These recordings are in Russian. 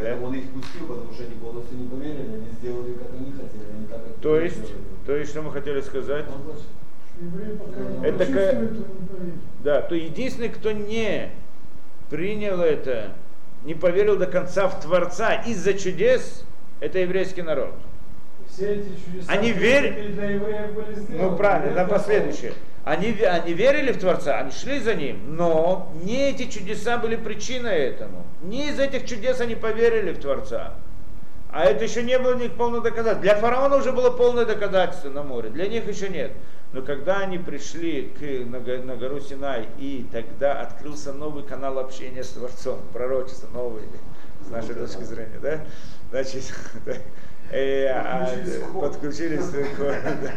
Поэтому он их пустил, потому что они полностью не поверили, они сделали, как они хотели, не так, как То есть, то есть, что мы хотели сказать? Это такая, да, то единственный, кто не принял это, не поверил до конца в Творца из-за чудес, это еврейский народ. Все эти чудеса Они верят. Ну правильно, Это на последующее. Они, они верили в Творца, они шли за ним, но не эти чудеса были причиной этому. Не из этих чудес они поверили в Творца. А это еще не было у них полного доказательства. Для фараона уже было полное доказательство на море, для них еще нет. Но когда они пришли к, на, на гору Синай, и тогда открылся новый канал общения с Творцом, пророчество новый, с нашей точки зрения, да? Значит, подключились к- да.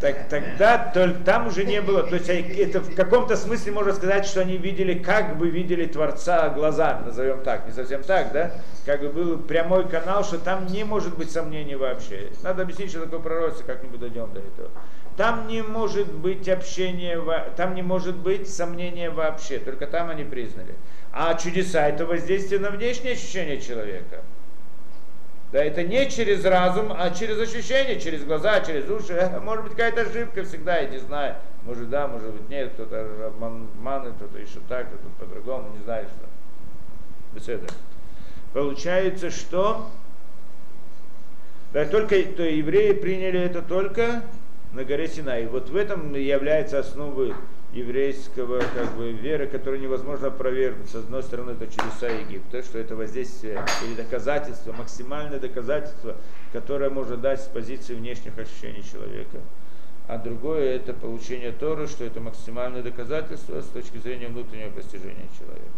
так, тогда только там уже не было, то есть э, это в каком-то смысле можно сказать, что они видели, как бы видели Творца глазами, назовем так, не совсем так, да? Как бы был прямой канал, что там не может быть сомнений вообще. Надо объяснить, что такое пророчество, как-нибудь дойдем до этого. Там не может быть общения, там не может быть сомнения вообще, только там они признали. А чудеса это воздействие на внешнее ощущение человека. Да, это не через разум, а через ощущение, через глаза, через уши. Может быть, какая-то ошибка всегда, я не знаю. Может, да, может быть, нет, кто-то обман- обманывает, кто-то еще так, кто-то по-другому, не знаю что. Беседа. Получается, что да, только то евреи приняли это только на горе Синай. Вот в этом является основой еврейского как бы, веры, которую невозможно опровергнуть. С одной стороны, это чудеса Египта, что это воздействие или доказательство, максимальное доказательство, которое можно дать с позиции внешних ощущений человека. А другое это получение Торы, что это максимальное доказательство с точки зрения внутреннего постижения человека.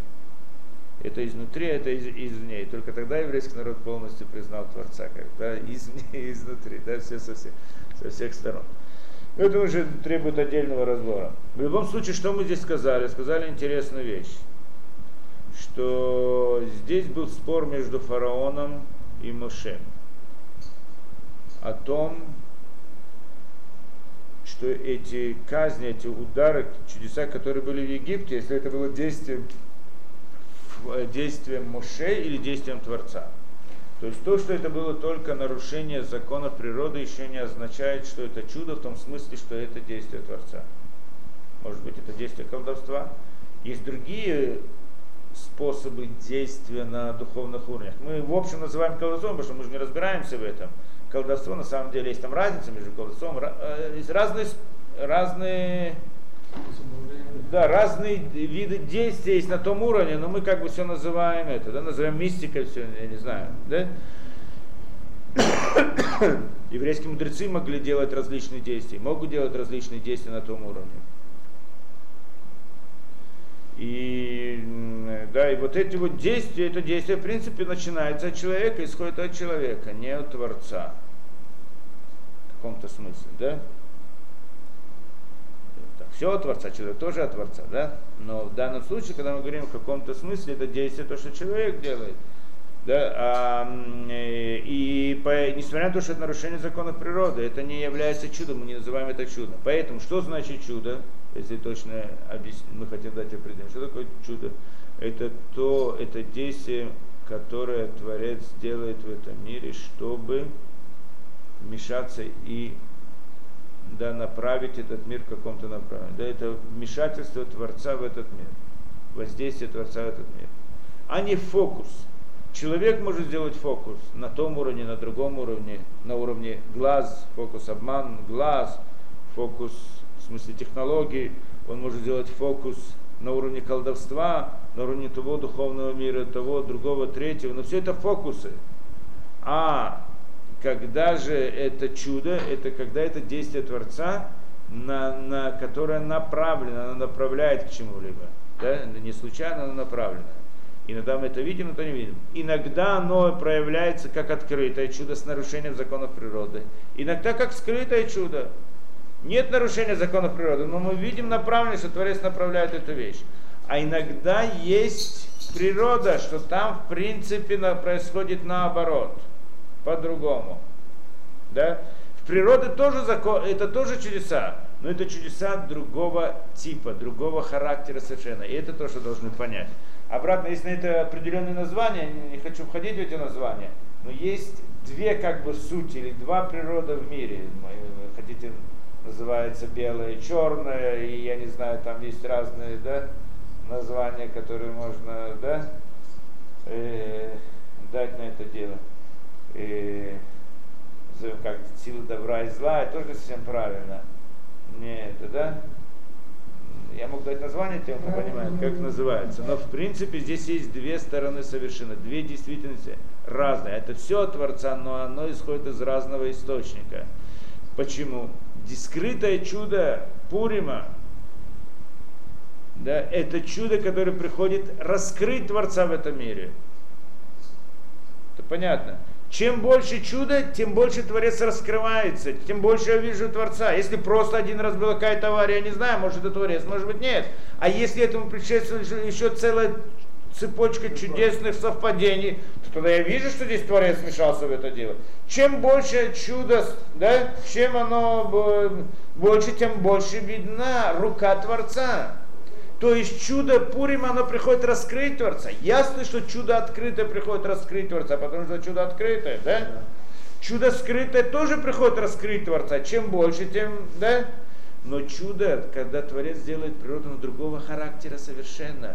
Это изнутри, это из, извне. И только тогда еврейский народ полностью признал Творца, когда извне и изнутри, да, все со всех, со всех сторон. Это уже требует отдельного разбора. В любом случае, что мы здесь сказали? Сказали интересную вещь, что здесь был спор между фараоном и Моше о том, что эти казни, эти удары, чудеса, которые были в Египте, если это было действием, э, действием Моше или действием Творца. То есть то, что это было только нарушение закона природы, еще не означает, что это чудо в том смысле, что это действие Творца. Может быть, это действие колдовства. Есть другие способы действия на духовных уровнях. Мы в общем называем колдовством, потому что мы же не разбираемся в этом. Колдовство на самом деле есть там разница между колдовством. ра- э, Есть разные, разные да, разные виды действий есть на том уровне, но мы как бы все называем это, да, называем мистикой все, я не знаю, да? Еврейские мудрецы могли делать различные действия, могут делать различные действия на том уровне. И, да, и вот эти вот действия, это действие, в принципе, начинается от человека, исходит от человека, не от Творца. В каком-то смысле, да? Все от Творца, человек тоже от Творца, да? Но в данном случае, когда мы говорим в каком-то смысле, это действие то, что человек делает. Да, а, и по, несмотря на то, что это нарушение законов природы, это не является чудом, мы не называем это чудом. Поэтому, что значит чудо, если точно объяснить, мы хотим дать определение, что такое чудо? Это то, это действие, которое Творец делает в этом мире, чтобы вмешаться и да, направить этот мир в каком-то направлении. Да, это вмешательство Творца в этот мир, воздействие Творца в этот мир, а не фокус. Человек может сделать фокус на том уровне, на другом уровне, на уровне глаз, фокус обман, глаз, фокус в смысле технологий, он может сделать фокус на уровне колдовства, на уровне того духовного мира, того, другого, третьего, но все это фокусы. А когда же это чудо, это когда это действие Творца, на, на, которое направлено, оно направляет к чему-либо. Да? Не случайно оно направлено. Иногда мы это видим, иногда не видим. Иногда оно проявляется как открытое чудо с нарушением законов природы. Иногда как скрытое чудо. Нет нарушения законов природы, но мы видим направленность, что Творец направляет эту вещь. А иногда есть природа, что там в принципе происходит наоборот, по-другому. Да? В природе тоже закон, это тоже чудеса, но это чудеса другого типа, другого характера совершенно. И это то, что должны понять. Обратно, есть на это определенные названия, не хочу входить в эти названия, но есть две как бы сути или два природа в мире. Хотите, называется белое черное, и я не знаю, там есть разные да, названия, которые можно да, э, дать на это дело. Э, как сила добра и зла, это тоже совсем правильно. Не это, да? Я мог дать название тем, кто понимает, как называется. Но в принципе здесь есть две стороны совершенно, две действительности разные. Это все от Творца, но оно исходит из разного источника. Почему? Скрытое чудо Пурима, да, это чудо, которое приходит раскрыть Творца в этом мире. Это понятно. Чем больше чуда, тем больше Творец раскрывается, тем больше я вижу Творца. Если просто один раз была какая-то авария, я не знаю, может это Творец, может быть нет. А если этому предшествует еще целая цепочка чудесных совпадений, то тогда я вижу, что здесь Творец вмешался в это дело. Чем больше чудо, да, чем оно больше, тем больше видна рука Творца. То есть чудо Пурим, оно приходит раскрыть Творца. Ясно, что чудо открытое приходит раскрыть Творца, потому что чудо открытое, да? Чудо скрытое тоже приходит раскрыть Творца. Чем больше, тем, да? Но чудо, когда Творец делает природу другого характера совершенно,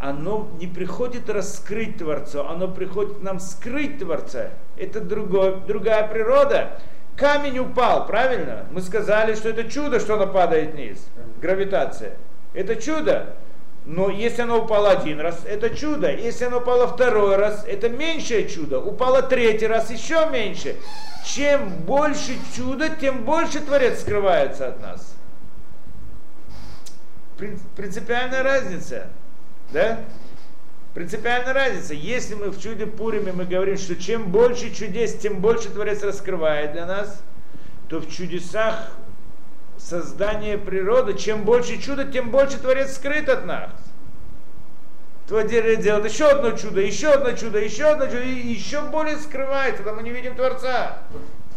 оно не приходит раскрыть Творца, оно приходит нам скрыть Творца. Это другое, другая природа. Камень упал, правильно? Мы сказали, что это чудо, что оно падает вниз. Гравитация. Это чудо. Но если оно упало один раз, это чудо. Если оно упало второй раз, это меньшее чудо. Упало третий раз, еще меньше. Чем больше чуда, тем больше Творец скрывается от нас. Принципиальная разница. Да? Принципиальная разница. Если мы в чуде Пуриме мы говорим, что чем больше чудес, тем больше Творец раскрывает для нас, то в чудесах создание природы, чем больше чуда, тем больше Творец скрыт от нас. Творец делает еще одно чудо, еще одно чудо, еще одно чудо, и еще более скрывается, когда мы не видим Творца.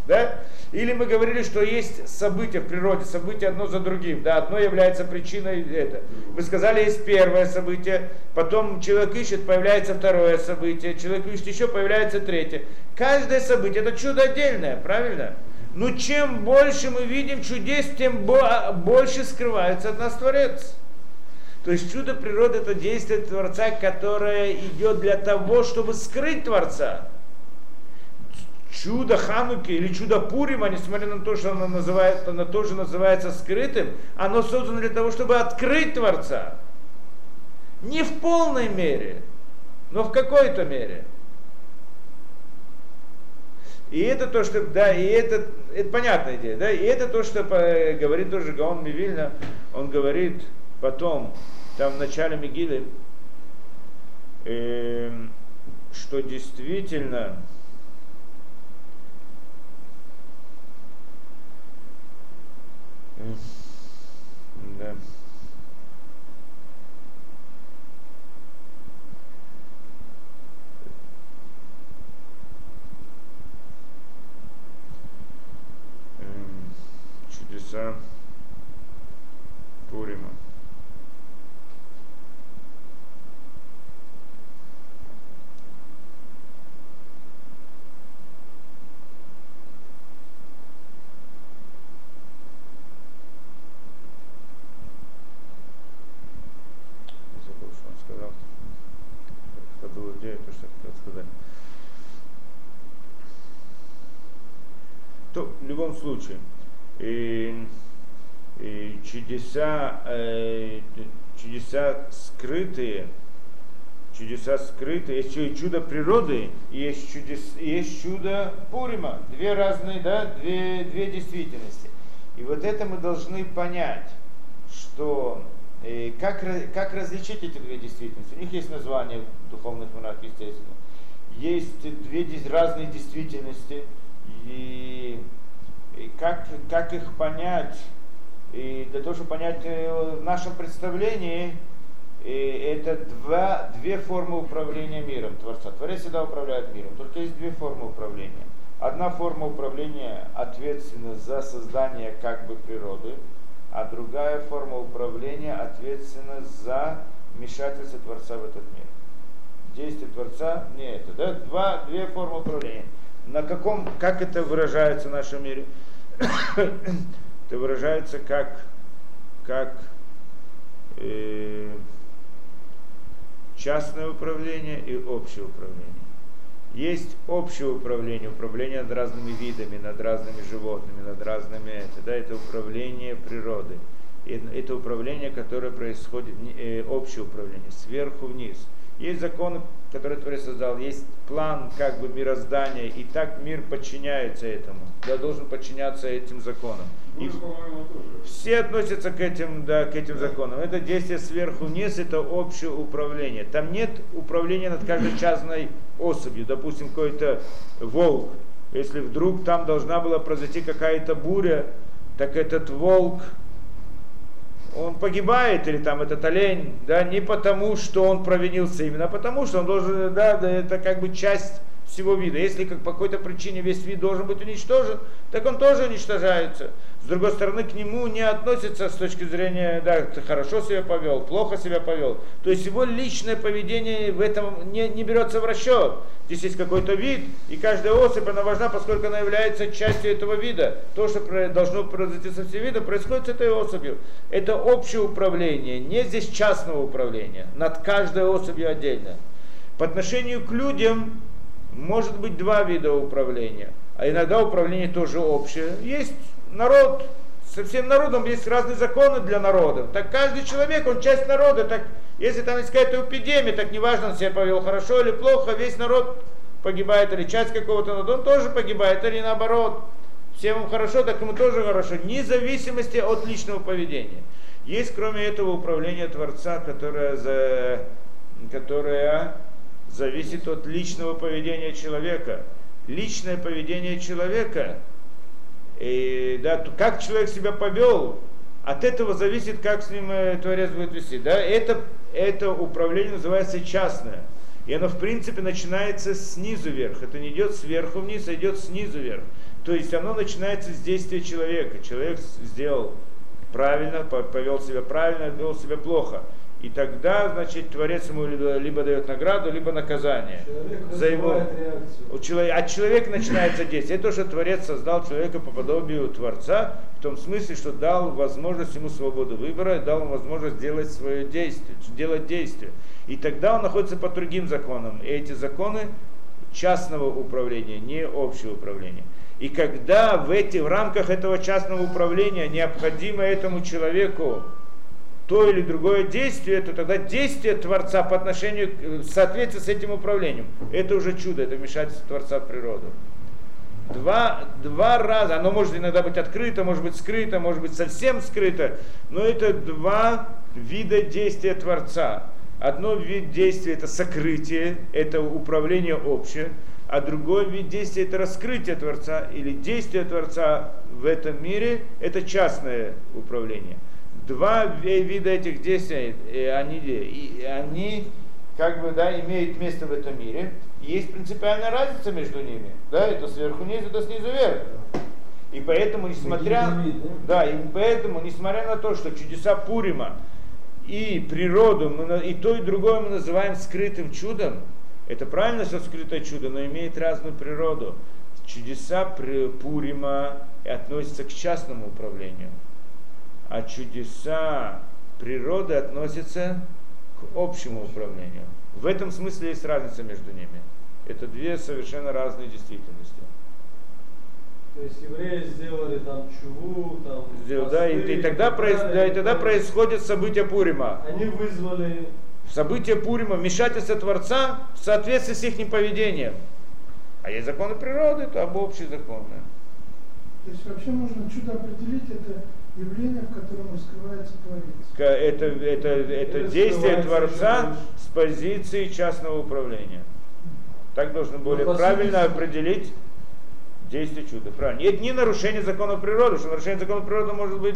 Да? Или мы говорили, что есть события в природе, события одно за другим. Да? Одно является причиной это. Вы сказали, есть первое событие, потом человек ищет, появляется второе событие, человек ищет еще, появляется третье. Каждое событие это чудо отдельное, правильно? Но чем больше мы видим чудес, тем больше скрывается от нас Творец. То есть чудо природы это действие Творца, которое идет для того, чтобы скрыть Творца. Чудо Хануки или чудо Пурима, несмотря на то, что оно, называется, оно тоже называется скрытым, оно создано для того, чтобы открыть Творца. Не в полной мере, но в какой-то мере. И это то, что, да, и это, это понятная идея, да, и это то, что говорит тоже Гаон Мивильна, он говорит потом, там в начале Мигилы, э, что действительно э, да. чудеса Пурима. Забыл, что он сказал. Забыл идею, то, что хотел сказать. То, в случае, и, и чудеса, э, чудеса скрытые, чудеса скрытые, есть и чудо природы, и есть, чудес, и есть чудо Пурима, две разные, да, две, две действительности. И вот это мы должны понять, что э, как, как различить эти две действительности. У них есть название духовных монах, естественно. Есть две разные действительности, и и как, как их понять, и для того, чтобы понять э, в нашем представлении, и это два, две формы управления миром Творца. Творец всегда управляет миром, только есть две формы управления. Одна форма управления ответственна за создание как бы природы, а другая форма управления ответственна за вмешательство Творца в этот мир. Действие Творца не это. Да? Два, две формы управления. На каком, как это выражается в нашем мире? это выражается как, как э, частное управление и общее управление. Есть общее управление, управление над разными видами, над разными животными, над разными, это, да, это управление природой. И это управление, которое происходит, э, общее управление, сверху вниз. Есть законы, которые Творец создал, есть план как бы мироздания, и так мир подчиняется этому. Да, должен подчиняться этим законам. И все относятся к этим, да, к этим законам. Это действие сверху вниз, это общее управление. Там нет управления над каждой частной особью. Допустим, какой-то волк. Если вдруг там должна была произойти какая-то буря, так этот волк он погибает, или там этот олень, да, не потому, что он провинился, именно потому, что он должен, да, да это как бы часть всего вида. Если как по какой-то причине весь вид должен быть уничтожен, так он тоже уничтожается. С другой стороны, к нему не относится с точки зрения, да, ты хорошо себя повел, плохо себя повел. То есть его личное поведение в этом не, не берется в расчет. Здесь есть какой-то вид, и каждая особь, она важна, поскольку она является частью этого вида. То, что должно произойти со всем видом, происходит с этой особью. Это общее управление, не здесь частного управления, над каждой особью отдельно. По отношению к людям может быть два вида управления, а иногда управление тоже общее. Есть народ, со всем народом есть разные законы для народа. Так каждый человек, он часть народа. Так если там есть какая-то эпидемия, так неважно, он себя повел хорошо или плохо, весь народ погибает, или часть какого-то народа, он тоже погибает, или наоборот. Всем ему хорошо, так ему тоже хорошо, вне зависимости от личного поведения. Есть, кроме этого, управление Творца, которое, за, которое зависит от личного поведения человека. Личное поведение человека – и, да, как человек себя повел, от этого зависит, как с ним э, Творец будет вести. Да? Это, это управление называется частное. И оно, в принципе, начинается снизу вверх. Это не идет сверху вниз, а идет снизу вверх. То есть оно начинается с действия человека. Человек сделал правильно, повел себя правильно, вел себя плохо. И тогда, значит, Творец ему либо, либо дает награду, либо наказание. Человек за его... У человека, от человека начинается действие. Это то, что Творец создал человека по подобию Творца, в том смысле, что дал возможность ему свободу выбора, дал ему возможность делать свое действие, делать действие. И тогда он находится под другим законом. И эти законы частного управления, не общего управления. И когда в, эти, в рамках этого частного управления необходимо этому человеку то или другое действие, то тогда действие Творца по отношению в соответствии с этим управлением. Это уже чудо, это вмешательство Творца в природу. Два, два раза, оно может иногда быть открыто, может быть скрыто, может быть совсем скрыто, но это два вида действия Творца. Одно вид действия это сокрытие, это управление общее, а другой вид действия это раскрытие Творца или действие Творца в этом мире, это частное управление два вида этих действий, они, и они как бы, да, имеют место в этом мире. Есть принципиальная разница между ними. Да, это сверху вниз, это снизу вверх. И поэтому, несмотря, да, и поэтому, несмотря на то, что чудеса Пурима и природу, мы, и то, и другое мы называем скрытым чудом, это правильно, что скрытое чудо, но имеет разную природу. Чудеса Пурима относятся к частному управлению а чудеса природы относятся к общему управлению. В этом смысле есть разница между ними. Это две совершенно разные действительности. То есть евреи сделали там чуву, там... Сделал, да, и, и, тогда, и, проис, да, и тогда происходят события Пурима. Они вызвали... События Пурима, вмешательство Творца в соответствии с их поведением. А есть законы природы, то об общие законы. То есть вообще можно чудо определить, это явление, в котором раскрывается Творец. Это, это, это действие Творца с позиции частного управления. Так должно более ну, правильно определить действие чуда. Правильно. Это не нарушение закона природы, что нарушение закона природы может быть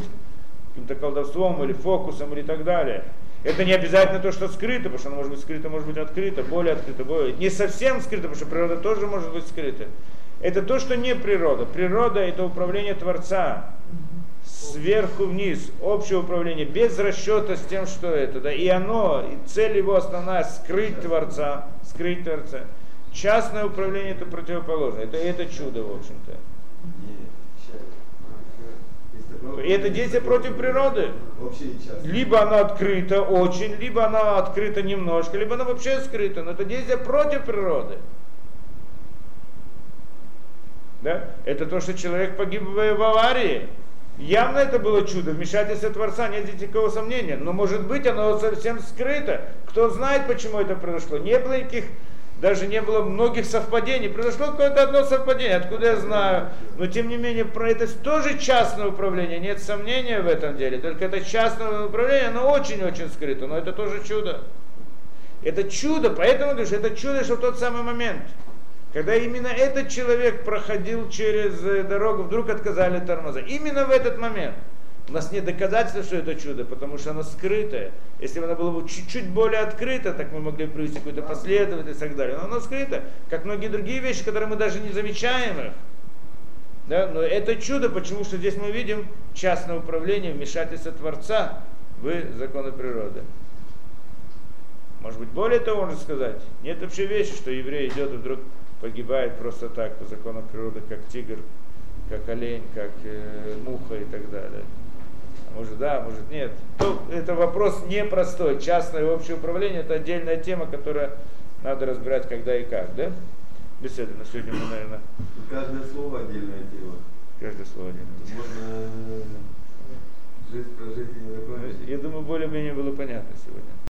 каким-то колдовством или фокусом или так далее. Это не обязательно то, что скрыто, потому что оно может быть скрыто, может быть открыто, более открыто, более... Не совсем скрыто, потому что природа тоже может быть скрыта. Это то, что не природа. Природа это управление Творца сверху вниз, общее управление, без расчета с тем, что это, да, и оно, и цель его основная скрыть Творца, скрыть Творца. Частное управление это противоположное, это, это чудо, в общем-то. И это действие против природы. Либо она открыта очень, либо она открыта немножко, либо она вообще скрыта. Но это действие против природы. Да? Это то, что человек погиб в аварии. Явно это было чудо, вмешательство Творца, нет никакого сомнения. Но может быть оно совсем скрыто. Кто знает, почему это произошло. Не было никаких, даже не было многих совпадений. Произошло какое-то одно совпадение, откуда я знаю. Но тем не менее, про это тоже частное управление, нет сомнения в этом деле. Только это частное управление, оно очень-очень скрыто, но это тоже чудо. Это чудо, поэтому говоришь, это чудо, что в тот самый момент. Когда именно этот человек проходил через э, дорогу, вдруг отказали тормоза. Именно в этот момент. У нас нет доказательства, что это чудо, потому что оно скрытое. Если бы оно было бы чуть-чуть более открыто, так мы могли бы привести какую-то последовательность и так далее. Но оно скрыто, как многие другие вещи, которые мы даже не замечаем их. Да? Но это чудо, почему что здесь мы видим частное управление, вмешательство Творца в законы природы. Может быть, более того можно сказать, нет вообще вещи, что еврей идет и вдруг погибает просто так по законам природы, как тигр, как олень, как э, муха и так далее. А может да, может нет. То, это вопрос непростой. Частное и общее управление это отдельная тема, которая надо разбирать когда и как, да? Беседы на сегодня мы, наверное, Каждое слово отдельная тема. каждое слово отдельно. Можно э, жизнь прожить и не закончить. Я думаю, более-менее было понятно сегодня.